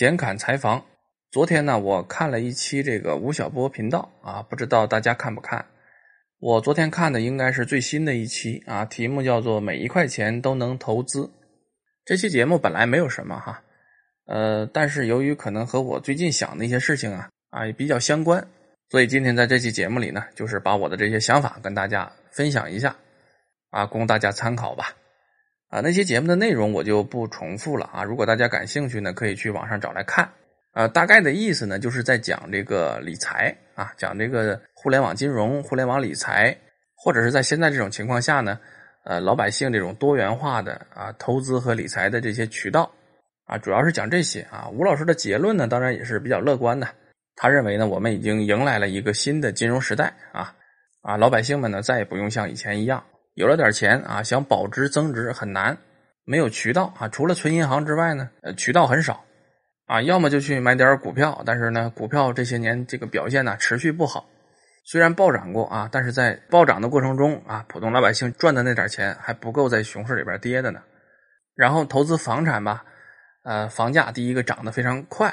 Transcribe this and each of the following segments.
闲侃财房。昨天呢，我看了一期这个吴晓波频道啊，不知道大家看不看？我昨天看的应该是最新的一期啊，题目叫做“每一块钱都能投资”。这期节目本来没有什么哈，呃，但是由于可能和我最近想的一些事情啊啊也比较相关，所以今天在这期节目里呢，就是把我的这些想法跟大家分享一下啊，供大家参考吧。啊，那些节目的内容我就不重复了啊。如果大家感兴趣呢，可以去网上找来看。啊，大概的意思呢，就是在讲这个理财啊，讲这个互联网金融、互联网理财，或者是在现在这种情况下呢，呃，老百姓这种多元化的啊投资和理财的这些渠道啊，主要是讲这些啊。吴老师的结论呢，当然也是比较乐观的。他认为呢，我们已经迎来了一个新的金融时代啊啊，老百姓们呢再也不用像以前一样。有了点钱啊，想保值增值很难，没有渠道啊，除了存银行之外呢，呃，渠道很少，啊，要么就去买点股票，但是呢，股票这些年这个表现呢持续不好，虽然暴涨过啊，但是在暴涨的过程中啊，普通老百姓赚的那点钱还不够在熊市里边跌的呢。然后投资房产吧，呃，房价第一个涨得非常快，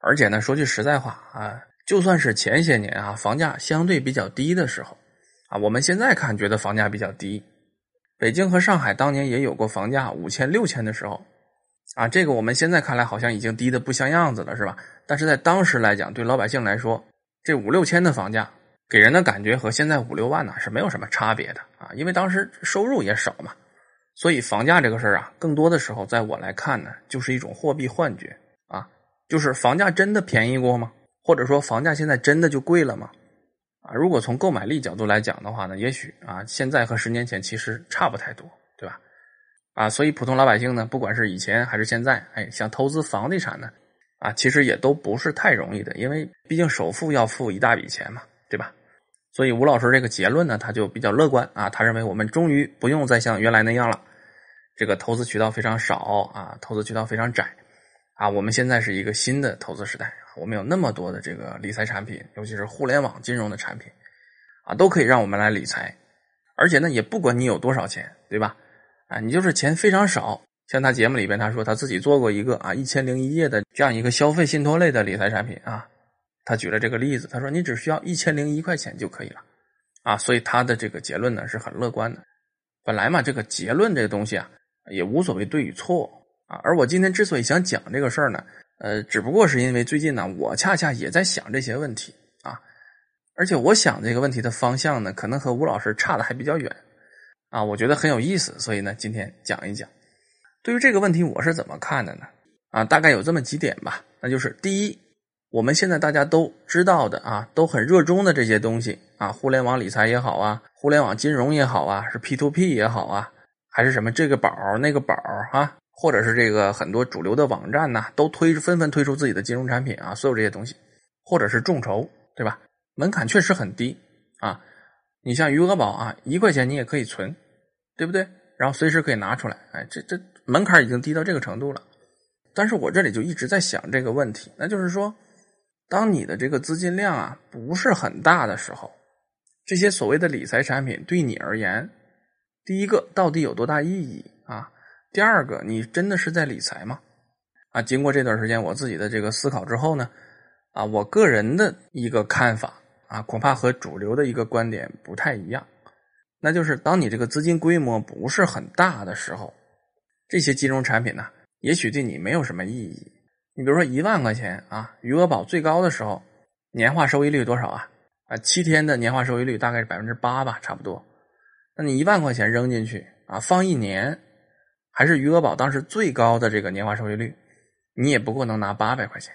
而且呢，说句实在话啊，就算是前些年啊，房价相对比较低的时候。啊，我们现在看觉得房价比较低，北京和上海当年也有过房价五千六千的时候，啊，这个我们现在看来好像已经低的不像样子了，是吧？但是在当时来讲，对老百姓来说，这五六千的房价给人的感觉和现在五六万呢是没有什么差别的啊，因为当时收入也少嘛，所以房价这个事儿啊，更多的时候在我来看呢，就是一种货币幻觉啊，就是房价真的便宜过吗？或者说房价现在真的就贵了吗？啊，如果从购买力角度来讲的话呢，也许啊，现在和十年前其实差不太多，对吧？啊，所以普通老百姓呢，不管是以前还是现在，哎，想投资房地产呢，啊，其实也都不是太容易的，因为毕竟首付要付一大笔钱嘛，对吧？所以吴老师这个结论呢，他就比较乐观啊，他认为我们终于不用再像原来那样了，这个投资渠道非常少啊，投资渠道非常窄啊，我们现在是一个新的投资时代。我们有那么多的这个理财产品，尤其是互联网金融的产品，啊，都可以让我们来理财，而且呢，也不管你有多少钱，对吧？啊，你就是钱非常少，像他节目里边他说他自己做过一个啊一千零一夜的这样一个消费信托类的理财产品啊，他举了这个例子，他说你只需要一千零一块钱就可以了，啊，所以他的这个结论呢是很乐观的。本来嘛，这个结论这个东西啊，也无所谓对与错而我今天之所以想讲这个事儿呢。呃，只不过是因为最近呢，我恰恰也在想这些问题啊，而且我想这个问题的方向呢，可能和吴老师差的还比较远啊，我觉得很有意思，所以呢，今天讲一讲。对于这个问题，我是怎么看的呢？啊，大概有这么几点吧，那就是第一，我们现在大家都知道的啊，都很热衷的这些东西啊，互联网理财也好啊，互联网金融也好啊，是 P to P 也好啊，还是什么这个宝那个宝啊。或者是这个很多主流的网站呢，都推纷纷推出自己的金融产品啊，所有这些东西，或者是众筹，对吧？门槛确实很低啊。你像余额宝啊，一块钱你也可以存，对不对？然后随时可以拿出来，哎，这这门槛已经低到这个程度了。但是我这里就一直在想这个问题，那就是说，当你的这个资金量啊不是很大的时候，这些所谓的理财产品对你而言，第一个到底有多大意义啊？第二个，你真的是在理财吗？啊，经过这段时间我自己的这个思考之后呢，啊，我个人的一个看法啊，恐怕和主流的一个观点不太一样。那就是当你这个资金规模不是很大的时候，这些金融产品呢，也许对你没有什么意义。你比如说一万块钱啊，余额宝最高的时候，年化收益率多少啊？啊，七天的年化收益率大概是百分之八吧，差不多。那你一万块钱扔进去啊，放一年。还是余额宝当时最高的这个年化收益率，你也不过能拿八百块钱，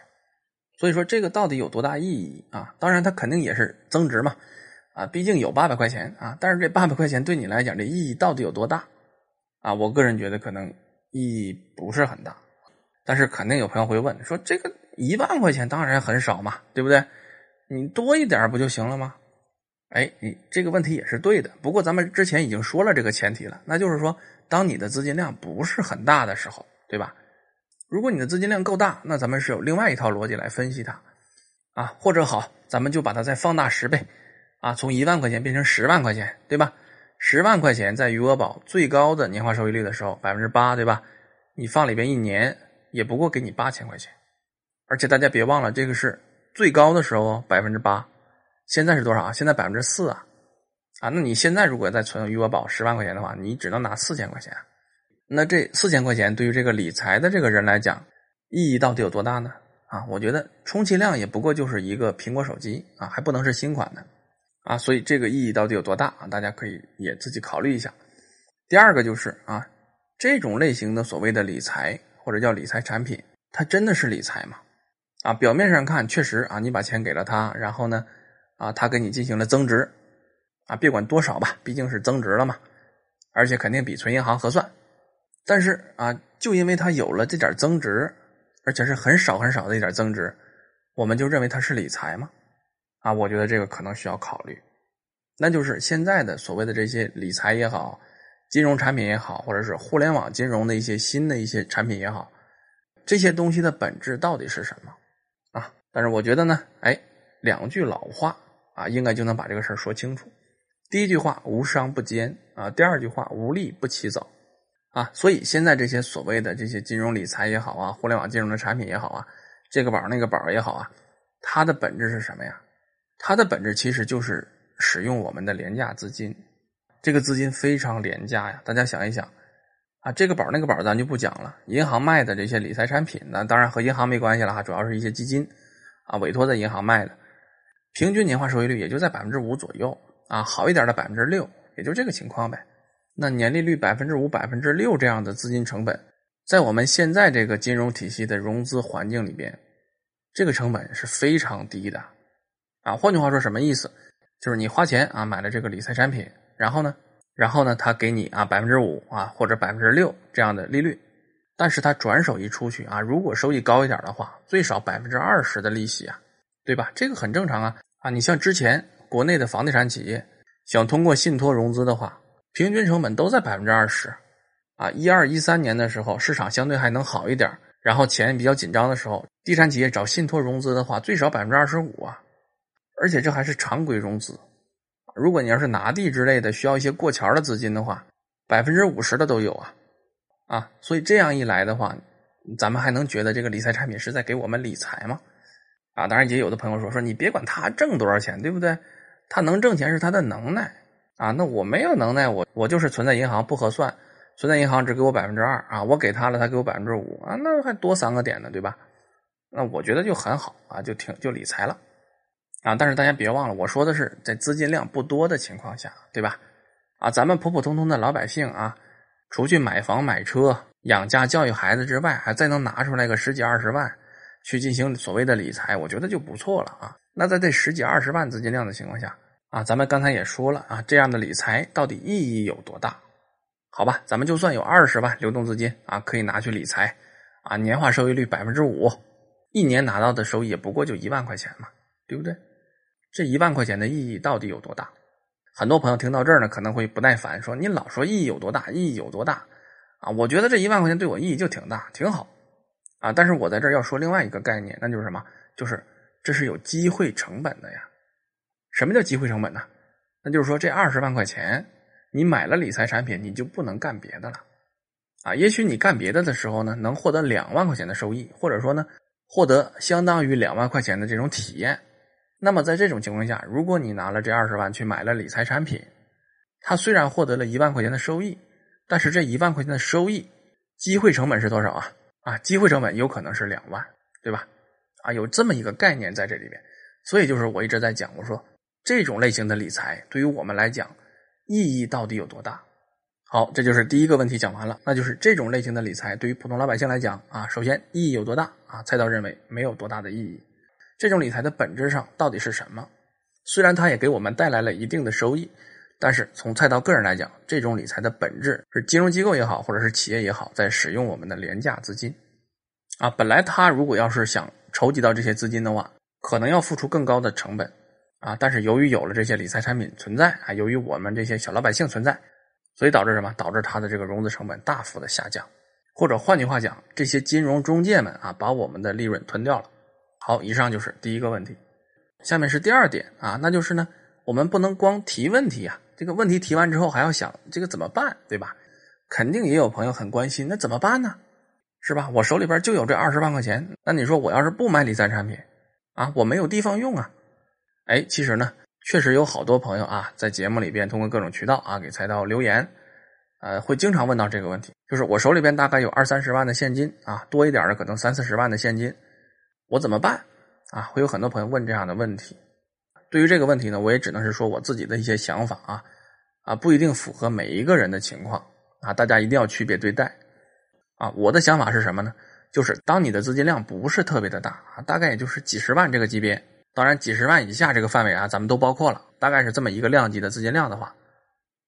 所以说这个到底有多大意义啊？当然它肯定也是增值嘛，啊，毕竟有八百块钱啊，但是这八百块钱对你来讲这意义到底有多大啊？我个人觉得可能意义不是很大，但是肯定有朋友会问说这个一万块钱当然很少嘛，对不对？你多一点不就行了吗？哎，你这个问题也是对的，不过咱们之前已经说了这个前提了，那就是说。当你的资金量不是很大的时候，对吧？如果你的资金量够大，那咱们是有另外一套逻辑来分析它，啊，或者好，咱们就把它再放大十倍，啊，从一万块钱变成十万块钱，对吧？十万块钱在余额宝最高的年化收益率的时候，百分之八，对吧？你放里边一年，也不过给你八千块钱，而且大家别忘了，这个是最高的时候百分之八，现在是多少啊？现在百分之四啊！啊，那你现在如果再存余额宝十万块钱的话，你只能拿四千块钱。那这四千块钱对于这个理财的这个人来讲，意义到底有多大呢？啊，我觉得充其量也不过就是一个苹果手机啊，还不能是新款的啊，所以这个意义到底有多大啊？大家可以也自己考虑一下。第二个就是啊，这种类型的所谓的理财或者叫理财产品，它真的是理财吗？啊，表面上看确实啊，你把钱给了他，然后呢，啊，他给你进行了增值，啊，别管多少吧，毕竟是增值了嘛，而且肯定比存银行合算。但是啊，就因为它有了这点增值，而且是很少很少的一点增值，我们就认为它是理财吗？啊，我觉得这个可能需要考虑。那就是现在的所谓的这些理财也好，金融产品也好，或者是互联网金融的一些新的一些产品也好，这些东西的本质到底是什么？啊但是我觉得呢，哎，两句老话啊，应该就能把这个事儿说清楚。第一句话“无商不奸”啊，第二句话“无利不起早”啊。所以现在这些所谓的这些金融理财也好啊，互联网金融的产品也好啊，这个宝那个宝也好啊，它的本质是什么呀？它的本质其实就是使用我们的廉价资金。这个资金非常廉价呀，大家想一想啊，这个宝那个宝咱就不讲了。银行卖的这些理财产品，呢当然和银行没关系了哈，主要是一些基金。啊，委托在银行卖的，平均年化收益率也就在百分之五左右啊，好一点的百分之六，也就这个情况呗。那年利率百分之五、百分之六这样的资金成本，在我们现在这个金融体系的融资环境里边，这个成本是非常低的啊。换句话说，什么意思？就是你花钱啊买了这个理财产品，然后呢，然后呢，他给你啊百分之五啊或者百分之六这样的利率。但是他转手一出去啊，如果收益高一点的话，最少百分之二十的利息啊，对吧？这个很正常啊啊！你像之前国内的房地产企业想通过信托融资的话，平均成本都在百分之二十啊。一二一三年的时候，市场相对还能好一点，然后钱比较紧张的时候，地产企业找信托融资的话，最少百分之二十五啊，而且这还是常规融资。如果你要是拿地之类的，需要一些过桥的资金的话，百分之五十的都有啊。啊，所以这样一来的话，咱们还能觉得这个理财产品是在给我们理财吗？啊，当然也有的朋友说说你别管他挣多少钱，对不对？他能挣钱是他的能耐啊。那我没有能耐，我我就是存在银行不合算，存在银行只给我百分之二啊，我给他了，他给我百分之五啊，那还多三个点呢，对吧？那我觉得就很好啊，就挺就理财了啊。但是大家别忘了，我说的是在资金量不多的情况下，对吧？啊，咱们普普通通的老百姓啊。除去买房买车、养家教育孩子之外，还再能拿出来个十几二十万去进行所谓的理财，我觉得就不错了啊。那在这十几二十万资金量的情况下啊，咱们刚才也说了啊，这样的理财到底意义有多大？好吧，咱们就算有二十万流动资金啊，可以拿去理财啊，年化收益率百分之五，一年拿到的收益也不过就一万块钱嘛，对不对？这一万块钱的意义到底有多大？很多朋友听到这儿呢，可能会不耐烦，说：“你老说意义有多大，意义有多大啊？”我觉得这一万块钱对我意义就挺大，挺好啊。但是我在这要说另外一个概念，那就是什么？就是这是有机会成本的呀。什么叫机会成本呢？那就是说这二十万块钱，你买了理财产品，你就不能干别的了啊。也许你干别的的时候呢，能获得两万块钱的收益，或者说呢，获得相当于两万块钱的这种体验。那么在这种情况下，如果你拿了这二十万去买了理财产品，它虽然获得了一万块钱的收益，但是这一万块钱的收益机会成本是多少啊？啊，机会成本有可能是两万，对吧？啊，有这么一个概念在这里边，所以就是我一直在讲，我说这种类型的理财对于我们来讲意义到底有多大？好，这就是第一个问题讲完了，那就是这种类型的理财对于普通老百姓来讲啊，首先意义有多大啊？菜刀认为没有多大的意义。这种理财的本质上到底是什么？虽然它也给我们带来了一定的收益，但是从菜刀个人来讲，这种理财的本质是金融机构也好，或者是企业也好，在使用我们的廉价资金。啊，本来他如果要是想筹集到这些资金的话，可能要付出更高的成本。啊，但是由于有了这些理财产品存在，啊，由于我们这些小老百姓存在，所以导致什么？导致它的这个融资成本大幅的下降，或者换句话讲，这些金融中介们啊，把我们的利润吞掉了。好，以上就是第一个问题，下面是第二点啊，那就是呢，我们不能光提问题啊，这个问题提完之后还要想这个怎么办，对吧？肯定也有朋友很关心，那怎么办呢？是吧？我手里边就有这二十万块钱，那你说我要是不买理财产品啊，我没有地方用啊。哎，其实呢，确实有好多朋友啊，在节目里边通过各种渠道啊给财道留言，呃，会经常问到这个问题，就是我手里边大概有二三十万的现金啊，多一点的可能三四十万的现金，我怎么办啊？会有很多朋友问这样的问题。对于这个问题呢，我也只能是说我自己的一些想法啊，啊，不一定符合每一个人的情况啊，大家一定要区别对待啊。我的想法是什么呢？就是当你的资金量不是特别的大啊，大概也就是几十万这个级别。当然，几十万以下这个范围啊，咱们都包括了。大概是这么一个量级的资金量的话，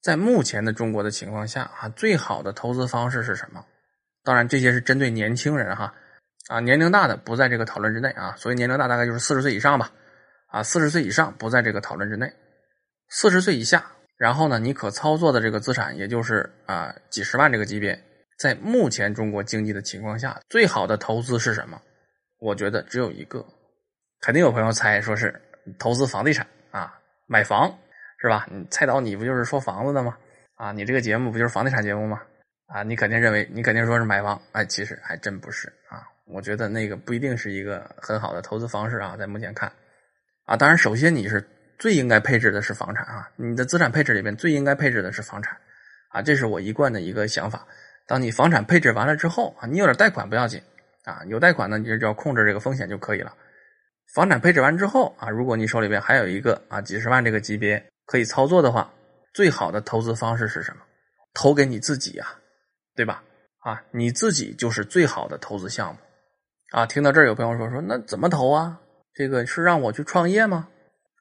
在目前的中国的情况下啊，最好的投资方式是什么？当然，这些是针对年轻人哈，啊，年龄大的不在这个讨论之内啊。所以年龄大大概就是四十岁以上吧，啊，四十岁以上不在这个讨论之内。四十岁以下，然后呢，你可操作的这个资产也就是啊几十万这个级别，在目前中国经济的情况下，最好的投资是什么？我觉得只有一个。肯定有朋友猜，说是投资房地产啊，买房是吧？你猜到你不就是说房子的吗？啊，你这个节目不就是房地产节目吗？啊，你肯定认为你肯定说是买房，哎，其实还真不是啊。我觉得那个不一定是一个很好的投资方式啊，在目前看啊，当然首先你是最应该配置的是房产啊，你的资产配置里边最应该配置的是房产啊，这是我一贯的一个想法。当你房产配置完了之后啊，你有点贷款不要紧啊，有贷款呢，你就要控制这个风险就可以了。房产配置完之后啊，如果你手里边还有一个啊几十万这个级别可以操作的话，最好的投资方式是什么？投给你自己呀，对吧？啊，你自己就是最好的投资项目啊。听到这儿有朋友说说，那怎么投啊？这个是让我去创业吗？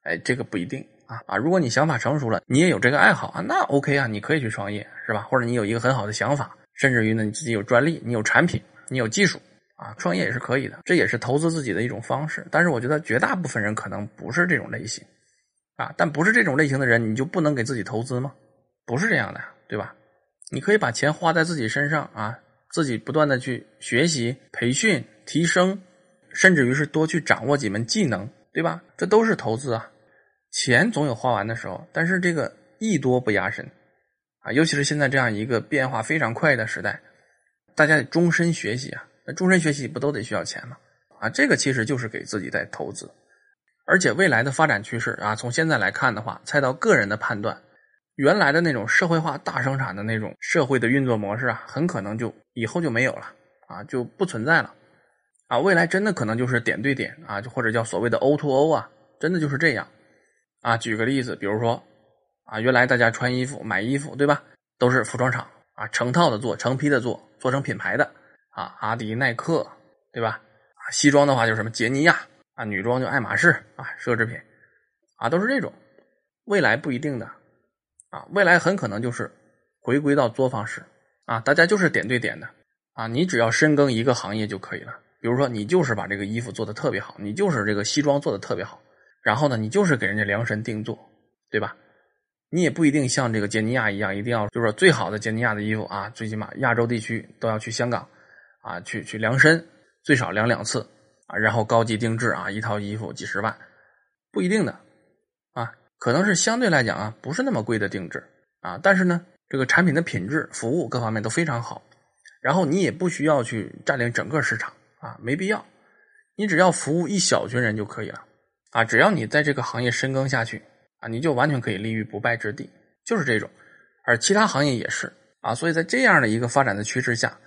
哎，这个不一定啊啊！如果你想法成熟了，你也有这个爱好啊，那 OK 啊，你可以去创业，是吧？或者你有一个很好的想法，甚至于呢你自己有专利，你有产品，你有技术。啊，创业也是可以的，这也是投资自己的一种方式。但是我觉得绝大部分人可能不是这种类型，啊，但不是这种类型的人，你就不能给自己投资吗？不是这样的，对吧？你可以把钱花在自己身上啊，自己不断的去学习、培训、提升，甚至于是多去掌握几门技能，对吧？这都是投资啊。钱总有花完的时候，但是这个艺多不压身啊，尤其是现在这样一个变化非常快的时代，大家得终身学习啊。那终身学习不都得需要钱吗？啊，这个其实就是给自己在投资，而且未来的发展趋势啊，从现在来看的话，菜刀个人的判断，原来的那种社会化大生产的那种社会的运作模式啊，很可能就以后就没有了啊，就不存在了啊，未来真的可能就是点对点啊，就或者叫所谓的 O to O 啊，真的就是这样啊。举个例子，比如说啊，原来大家穿衣服买衣服对吧，都是服装厂啊成套的做，成批的做，做成品牌的。啊，阿迪、耐克，对吧？啊，西装的话就是什么杰尼亚啊，女装就爱马仕啊，奢侈品啊，都是这种。未来不一定的啊，未来很可能就是回归到作坊式啊，大家就是点对点的啊，你只要深耕一个行业就可以了。比如说，你就是把这个衣服做的特别好，你就是这个西装做的特别好，然后呢，你就是给人家量身定做，对吧？你也不一定像这个杰尼亚一样，一定要就是说最好的杰尼亚的衣服啊，最起码亚洲地区都要去香港。啊，去去量身，最少量两次啊，然后高级定制啊，一套衣服几十万，不一定的啊，可能是相对来讲啊，不是那么贵的定制啊，但是呢，这个产品的品质、服务各方面都非常好，然后你也不需要去占领整个市场啊，没必要，你只要服务一小群人就可以了啊，只要你在这个行业深耕下去啊，你就完全可以立于不败之地，就是这种，而其他行业也是啊，所以在这样的一个发展的趋势下。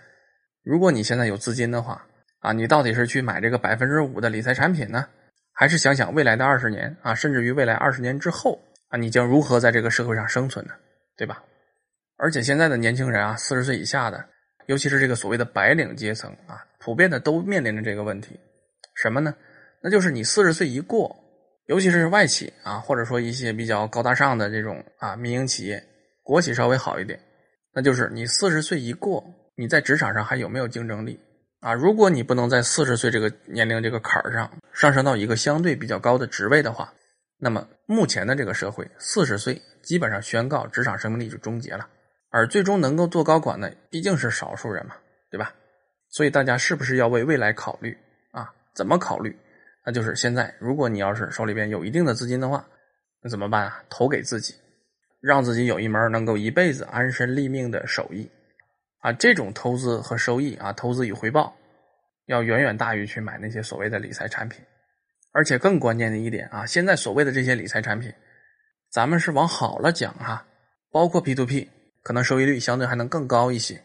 如果你现在有资金的话，啊，你到底是去买这个百分之五的理财产品呢，还是想想未来的二十年啊，甚至于未来二十年之后啊，你将如何在这个社会上生存呢？对吧？而且现在的年轻人啊，四十岁以下的，尤其是这个所谓的白领阶层啊，普遍的都面临着这个问题，什么呢？那就是你四十岁一过，尤其是外企啊，或者说一些比较高大上的这种啊民营企业，国企稍微好一点，那就是你四十岁一过。你在职场上还有没有竞争力啊？如果你不能在四十岁这个年龄这个坎儿上上升到一个相对比较高的职位的话，那么目前的这个社会，四十岁基本上宣告职场生命力就终结了。而最终能够做高管的毕竟是少数人嘛，对吧？所以大家是不是要为未来考虑啊？怎么考虑？那就是现在，如果你要是手里边有一定的资金的话，那怎么办啊？投给自己，让自己有一门能够一辈子安身立命的手艺。啊，这种投资和收益啊，投资与回报要远远大于去买那些所谓的理财产品。而且更关键的一点啊，现在所谓的这些理财产品，咱们是往好了讲哈，包括 P to P，可能收益率相对还能更高一些。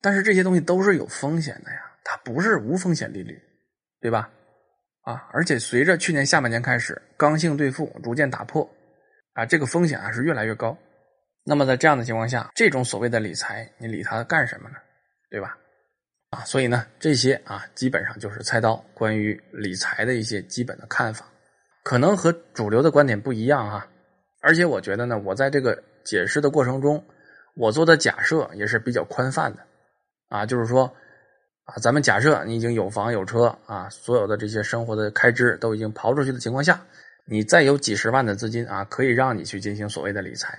但是这些东西都是有风险的呀，它不是无风险利率，对吧？啊，而且随着去年下半年开始刚性兑付逐渐打破，啊，这个风险啊是越来越高。那么在这样的情况下，这种所谓的理财，你理它干什么呢？对吧？啊，所以呢，这些啊，基本上就是菜刀关于理财的一些基本的看法，可能和主流的观点不一样啊。而且我觉得呢，我在这个解释的过程中，我做的假设也是比较宽泛的，啊，就是说。啊，咱们假设你已经有房有车啊，所有的这些生活的开支都已经刨出去的情况下，你再有几十万的资金啊，可以让你去进行所谓的理财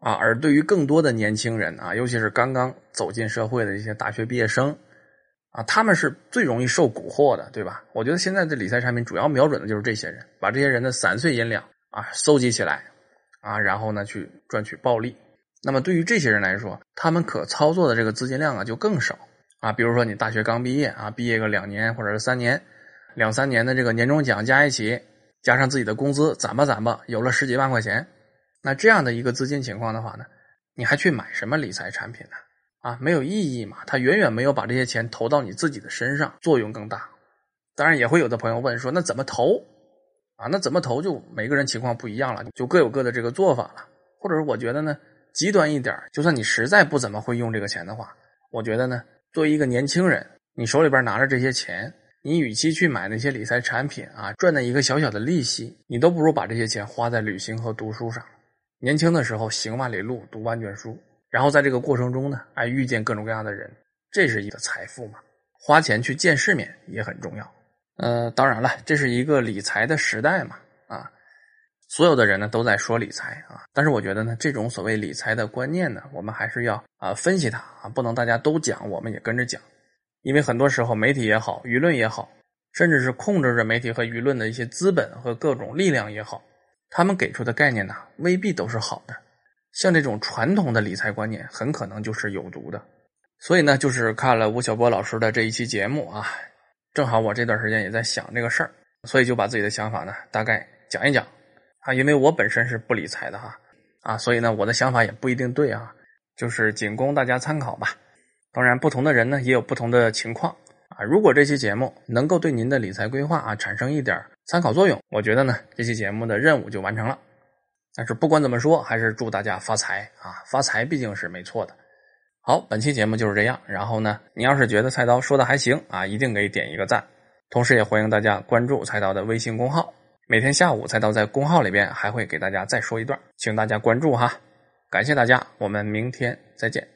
啊。而对于更多的年轻人啊，尤其是刚刚走进社会的一些大学毕业生啊，他们是最容易受蛊惑的，对吧？我觉得现在的理财产品主要瞄准的就是这些人，把这些人的散碎银两啊搜集起来啊，然后呢去赚取暴利。那么对于这些人来说，他们可操作的这个资金量啊就更少。啊，比如说你大学刚毕业啊，毕业个两年或者是三年，两三年的这个年终奖加一起，加上自己的工资攒吧攒吧，有了十几万块钱，那这样的一个资金情况的话呢，你还去买什么理财产品呢？啊，没有意义嘛，它远远没有把这些钱投到你自己的身上作用更大。当然也会有的朋友问说，那怎么投？啊，那怎么投就每个人情况不一样了，就各有各的这个做法了。或者是我觉得呢，极端一点，就算你实在不怎么会用这个钱的话，我觉得呢。作为一个年轻人，你手里边拿着这些钱，你与其去买那些理财产品啊，赚那一个小小的利息，你都不如把这些钱花在旅行和读书上。年轻的时候行万里路，读万卷书，然后在这个过程中呢，哎，遇见各种各样的人，这是一个财富嘛。花钱去见世面也很重要。呃，当然了，这是一个理财的时代嘛，所有的人呢都在说理财啊，但是我觉得呢，这种所谓理财的观念呢，我们还是要啊分析它啊，不能大家都讲，我们也跟着讲，因为很多时候媒体也好，舆论也好，甚至是控制着媒体和舆论的一些资本和各种力量也好，他们给出的概念呢，未必都是好的。像这种传统的理财观念，很可能就是有毒的。所以呢，就是看了吴晓波老师的这一期节目啊，正好我这段时间也在想这个事儿，所以就把自己的想法呢，大概讲一讲。啊，因为我本身是不理财的哈，啊，所以呢，我的想法也不一定对啊，就是仅供大家参考吧。当然，不同的人呢也有不同的情况啊。如果这期节目能够对您的理财规划啊产生一点参考作用，我觉得呢，这期节目的任务就完成了。但是不管怎么说，还是祝大家发财啊！发财毕竟是没错的。好，本期节目就是这样。然后呢，你要是觉得菜刀说的还行啊，一定给点一个赞。同时也欢迎大家关注菜刀的微信公号。每天下午，菜刀在公号里边还会给大家再说一段，请大家关注哈，感谢大家，我们明天再见。